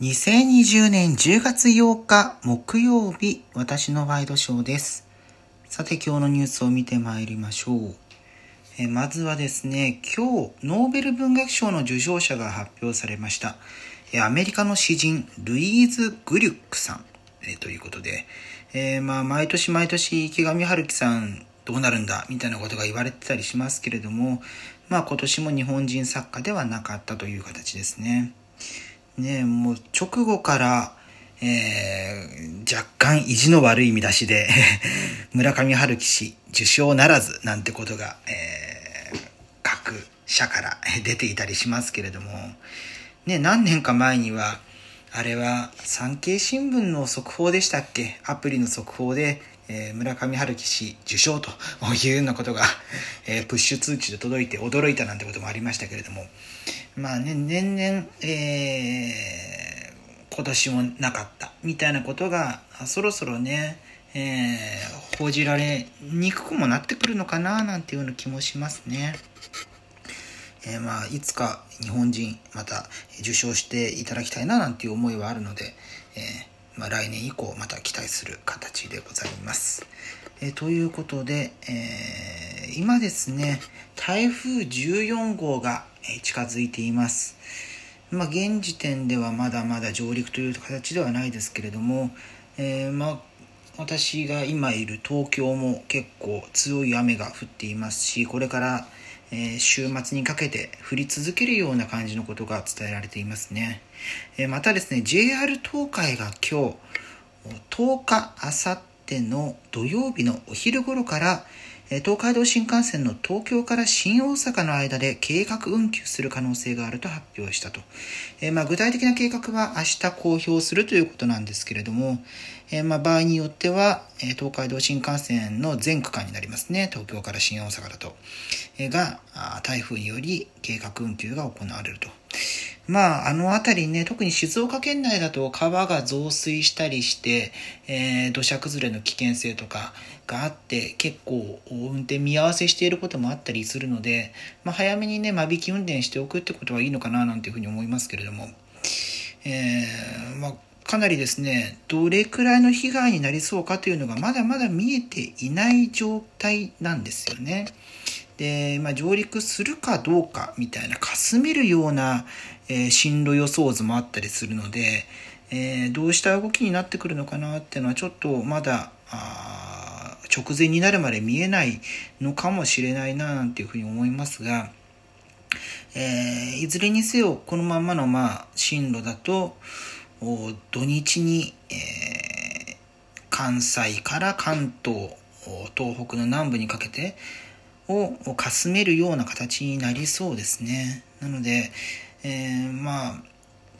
2020年10月8日木曜日、私のワイドショーです。さて今日のニュースを見てまいりましょう。えまずはですね、今日、ノーベル文学賞の受賞者が発表されました。アメリカの詩人、ルイーズ・グリュックさん、えということで、えーまあ、毎年毎年池上春樹さんどうなるんだ？みたいなことが言われてたりしますけれども、まあ今年も日本人作家ではなかったという形ですね。ねもう直後から、えー、若干意地の悪い見出しで 村上春樹氏受賞ならずなんてことが、えー、各社から 出ていたりしますけれども、ね、何年か前にはあれは産経新聞の速報でしたっけ？アプリの速報で、えー、村上春樹氏受賞というようなことが、えー、プッシュ通知で届いて驚いたなんてこともありましたけれどもまあね年々、えー、今年もなかったみたいなことがそろそろね、えー、報じられにくくもなってくるのかななんていうような気もしますね。えー、まあいつか日本人また受賞していただきたいななんていう思いはあるので、えー、まあ、来年以降また期待する形でございます。え、ということで、え今ですね台風14号が近づいています。まあ、現時点ではまだまだ上陸という形ではないですけれども、えまあ私が今いる東京も結構強い雨が降っていますしこれからえー、週末にかけて降り続けるような感じのことが伝えられていますね。えー、またですね、JR 東海が今日、10日、あさっての土曜日のお昼頃から、東海道新幹線の東京から新大阪の間で計画運休する可能性があると発表したと。えまあ、具体的な計画は明日公表するということなんですけれども、えまあ、場合によっては、え東海道新幹線の全区間になりますね。東京から新大阪だと。えが、台風により計画運休が行われると。まあ、あの辺りね、特に静岡県内だと川が増水したりして、えー、土砂崩れの危険性とかがあって、結構運転見合わせしていることもあったりするので、まあ、早めにね、間引き運転しておくってことはいいのかななんていうふうに思いますけれども、えー、まあ、かなりですね、どれくらいの被害になりそうかというのがまだまだ見えていない状態なんですよね。で、まあ、上陸するかどうかみたいなかすめるような、えー、進路予想図もあったりするので、えー、どうした動きになってくるのかなっていうのはちょっとまだ直前になるまで見えないのかもしれないななんていうふうに思いますが、えー、いずれにせよこのままのまあ進路だと土日に、え関西から関東東北の南部にかけてをかすめるような形になりそうですね。なので、えー、まあ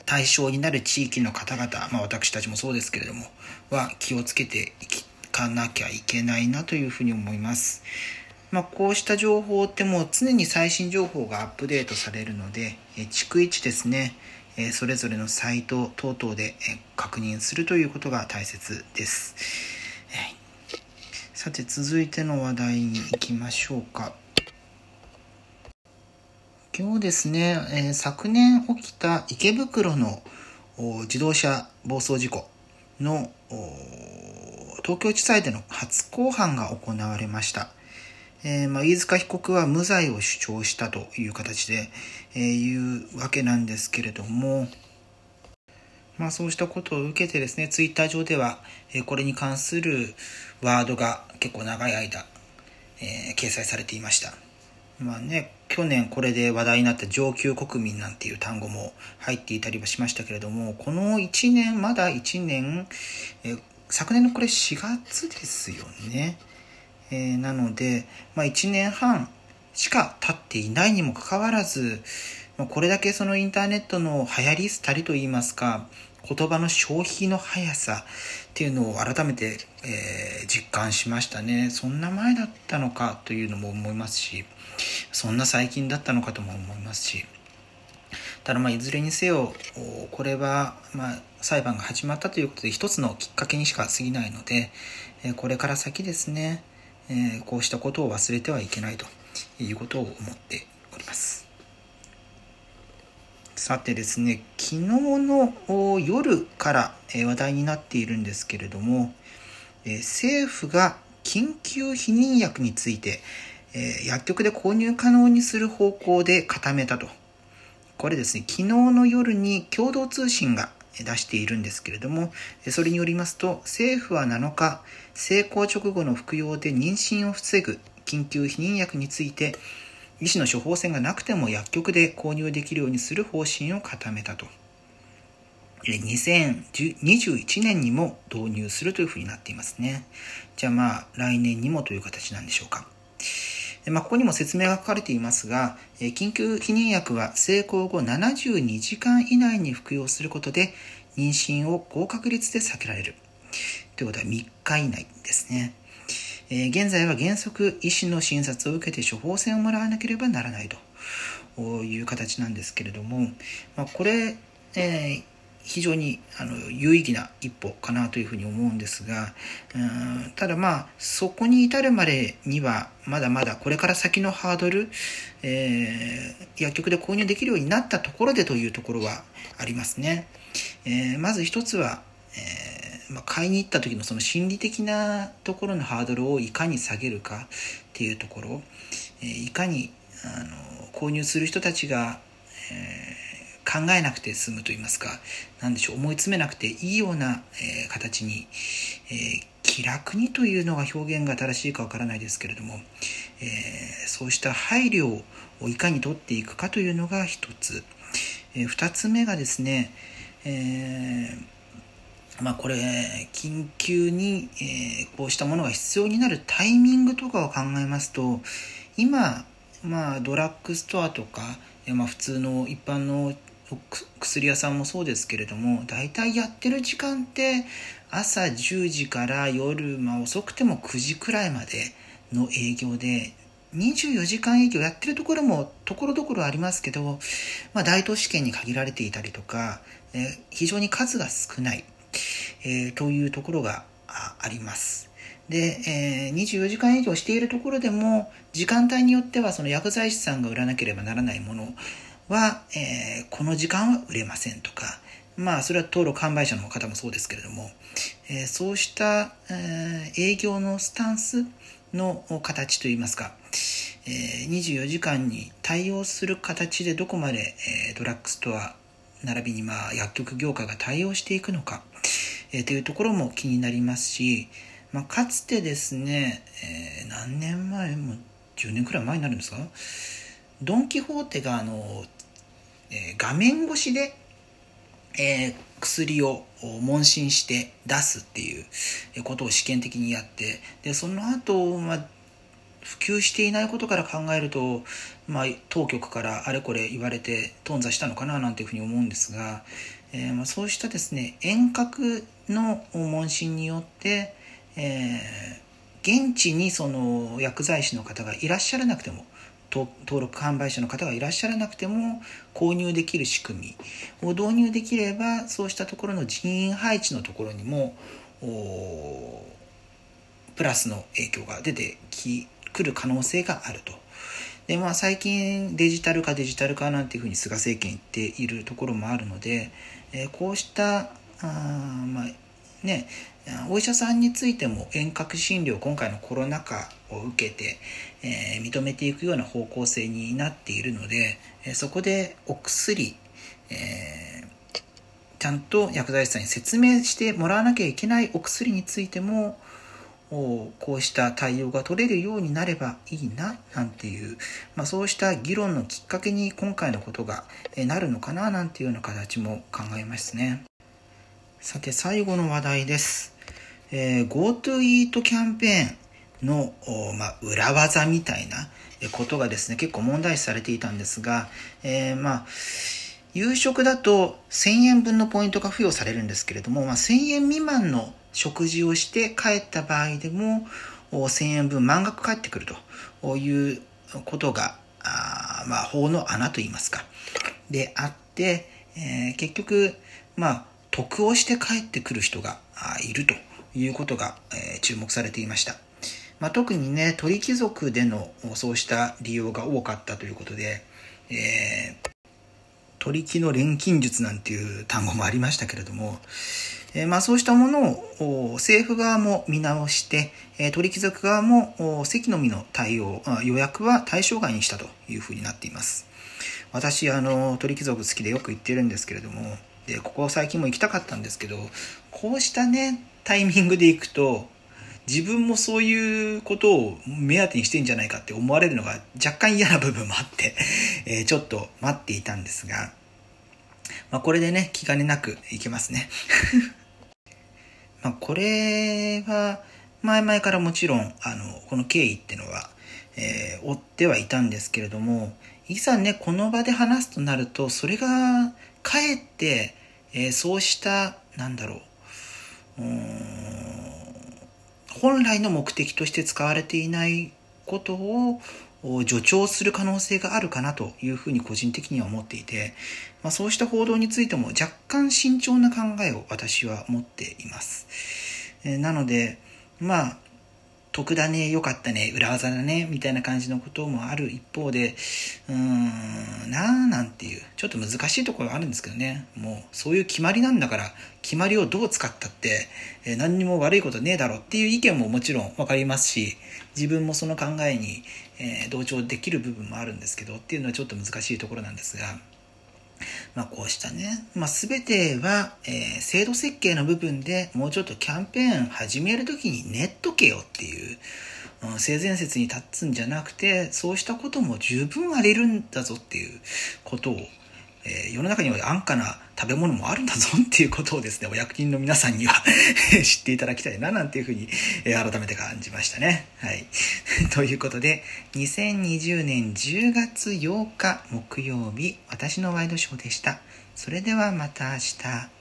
対象になる地域の方々、まあ、私たちもそうですけれどもは気をつけていかなきゃいけないなというふうに思います。まあ、こうした情報ってもう常に最新情報がアップデートされるので、え逐一ですね、えそれぞれのサイト等々で確認するということが大切です。さて続いての話題に行きましょうか。今日ですね、えー、昨年起きた池袋の自動車暴走事故の東京地裁での初公判が行われました。えー、まあ、飯塚被告は無罪を主張したという形で、えー、言うわけなんですけれども、まあ、そうしたことを受けてですね、ツイッター上では、えー、これに関するワードが結構長い間、え、掲載されていました。まあね、去年これで話題になった上級国民なんていう単語も入っていたりはしましたけれども、この1年、まだ1年、え、昨年のこれ4月ですよね。えー、なので、まあ、1年半しか経っていないにもかかわらず、ま、これだけそのインターネットの流行り廃りといいますか言葉の消費の速さっていうのを改めて、えー、実感しましたね。そんな前だったのかというのも思いますしそんな最近だったのかとも思いますしただまあいずれにせよこれはまあ裁判が始まったということで一つのきっかけにしか過ぎないのでこれから先ですねえ、こうしたことを忘れてはいけないということを思っております。さてですね、昨日の夜から話題になっているんですけれども、政府が緊急避妊薬について、薬局で購入可能にする方向で固めたと。これですね、昨日の夜に共同通信が出しているんですけれども、それによりますと、政府は7日、成功直後の服用で妊娠を防ぐ緊急避妊薬について、医師の処方箋がなくても薬局で購入できるようにする方針を固めたと。2021年にも導入するというふうになっていますね。じゃあまあ来年にもという形なんでしょうか。まあ、ここにも説明が書かれていますが、緊急避妊薬は成功後72時間以内に服用することで妊娠を高確率で避けられる。ということは3日以内ですね。え、現在は原則医師の診察を受けて処方箋をもらわなければならないという形なんですけれども、まあ、これ、えー、非常にあの有意義な一歩かなというふうに思うんですがうんただまあそこに至るまでにはまだまだこれから先のハードル、えー、薬局で購入できるようになったところでというところはありますね。えー、まず一つは、えまあ、買いに行った時のその心理的なところのハードルをいかに下げるかっていうところ、えー、いかにあの購入する人たちが、えー、考えなくて済むと言いますか何でしょう思い詰めなくていいような、えー、形に、え気楽にというのが表現が正しいかわからないですけれども、えそうした配慮をいかに取っていくかというのが一つ、え二つ目がですね、えーまあこれ、緊急に、えー、こうしたものが必要になるタイミングとかを考えますと、今、まあドラッグストアとか、まあ普通の一般の薬屋さんもそうですけれども、大体やってる時間って朝10時から夜、まあ遅くても9時くらいまでの営業で、24時間営業やってるところもところどころありますけど、まあ大都市圏に限られていたりとか、え非常に数が少ない。えー、というところがあります。で、えー、24時間営業しているところでも、時間帯によってはその薬剤師さんが売らなければならないものは、えー、この時間は売れませんとか、まあ、それは登録販売者の方もそうですけれども、えー、そうした、え、営業のスタンスの形といいますか、え、24時間に対応する形でどこまで、え、ドラッグストア並びにまあ薬局業界が対応していくのか、えー、というところも気になりますし、まあ、かつてですね、えー、何年前も10年くらい前になるんですか？ドン・キホーテがあの、えー、画面越しで、えー、薬を問診して出すっていうことを試験的にやってでその後、まあ普及していないことから考えると、まあ、当局からあれこれ言われて頓挫したのかななんていうふうに思うんですが、えー、まあ、そうしたですね遠隔の問診によって、えー、現地にその薬剤師の方がいらっしゃらなくても登録販売者の方がいらっしゃらなくても購入できる仕組みを導入できればそうしたところの人員配置のところにもプラスの影響が出てきくる可能性があると。でまあ、最近デジタル化デジタル化なんていうふうに菅政権言っているところもあるので、えー、こうしたあ、まあね、お医者さんについても遠隔診療今回のコロナ禍を受けて、えー、認めていくような方向性になっているので、え、そこでお薬、えー、ちゃんと薬剤師さんに説明してもらわなきゃいけないお薬についてもこうした対応が取れるようになればいいななんていう、まあ、そうした議論のきっかけに今回のことがなるのかななんていうような形も考えますね。さて最後の話題です。えー、GoTo イートキャンペーンの、まあ、裏技みたいなことがですね、結構問題視されていたんですが、えー、まあ、夕食だと1000円分のポイントが付与されるんですけれども、まあ、1000円未満の食事をして帰った場合でも1000円分満額返ってくるということが、あまあ、法の穴といいますか。であって、えー、結局、まあ、得をして帰ってくる人がいるということが、えー、注目されていました。まあ、特にね、鳥貴族でのそうした利用が多かったということで、えー取引の錬金術なんていう単語もありましたけれども、え、まあそうしたものを政府側も見直して、えー、取引族側も席のみの対応、予約は対象外にしたというふうになっています。私、あの、取引族好きでよく行ってるんですけれども、で、ここ最近も行きたかったんですけど、こうしたね、タイミングで行くと、自分もそういうことを目当てにしてんじゃないかって思われるのが若干嫌な部分もあってえー、ちょっと待っていたんですが、まあ、これでね、気兼ねなくいけますね。まあ、これは、前々からもちろん、あの、この経緯ってのは、えー、追ってはいたんですけれども、いざね、この場で話すとなると、それが、かえって、えー、そうした、なんだろう、本来の目的として使われていないことを助長する可能性があるかなというふうに個人的には思っていて、まあ、そうした報道についても若干慎重な考えを私は持っています。えー、なので、まあ、得だね、良かったね、裏技だね、みたいな感じのこともある一方で、うーん、なーなんていう、ちょっと難しいところがあるんですけどね。もう、そういう決まりなんだから、決まりをどう使ったって、えー、何にも悪いことねえだろっていう意見ももちろんわかりますし、自分もその考えに、えー、同調できる部分もあるんですけど、っていうのはちょっと難しいところなんですが、まあ、こうしたね、まあ、全ては、えー、制度設計の部分でもうちょっとキャンペーン始める時に練っとけよっていう、うん、性善説に立つんじゃなくてそうしたことも十分ありるんだぞっていうことをえー、世の中には安価な食べ物もあるんだぞっていうことをですね、お役人の皆さんには 知っていただきたいななんていうふうに、えー、改めて感じましたね。はい。ということで、2020年10月8日木曜日、私のワイドショーでした。それではまた明日。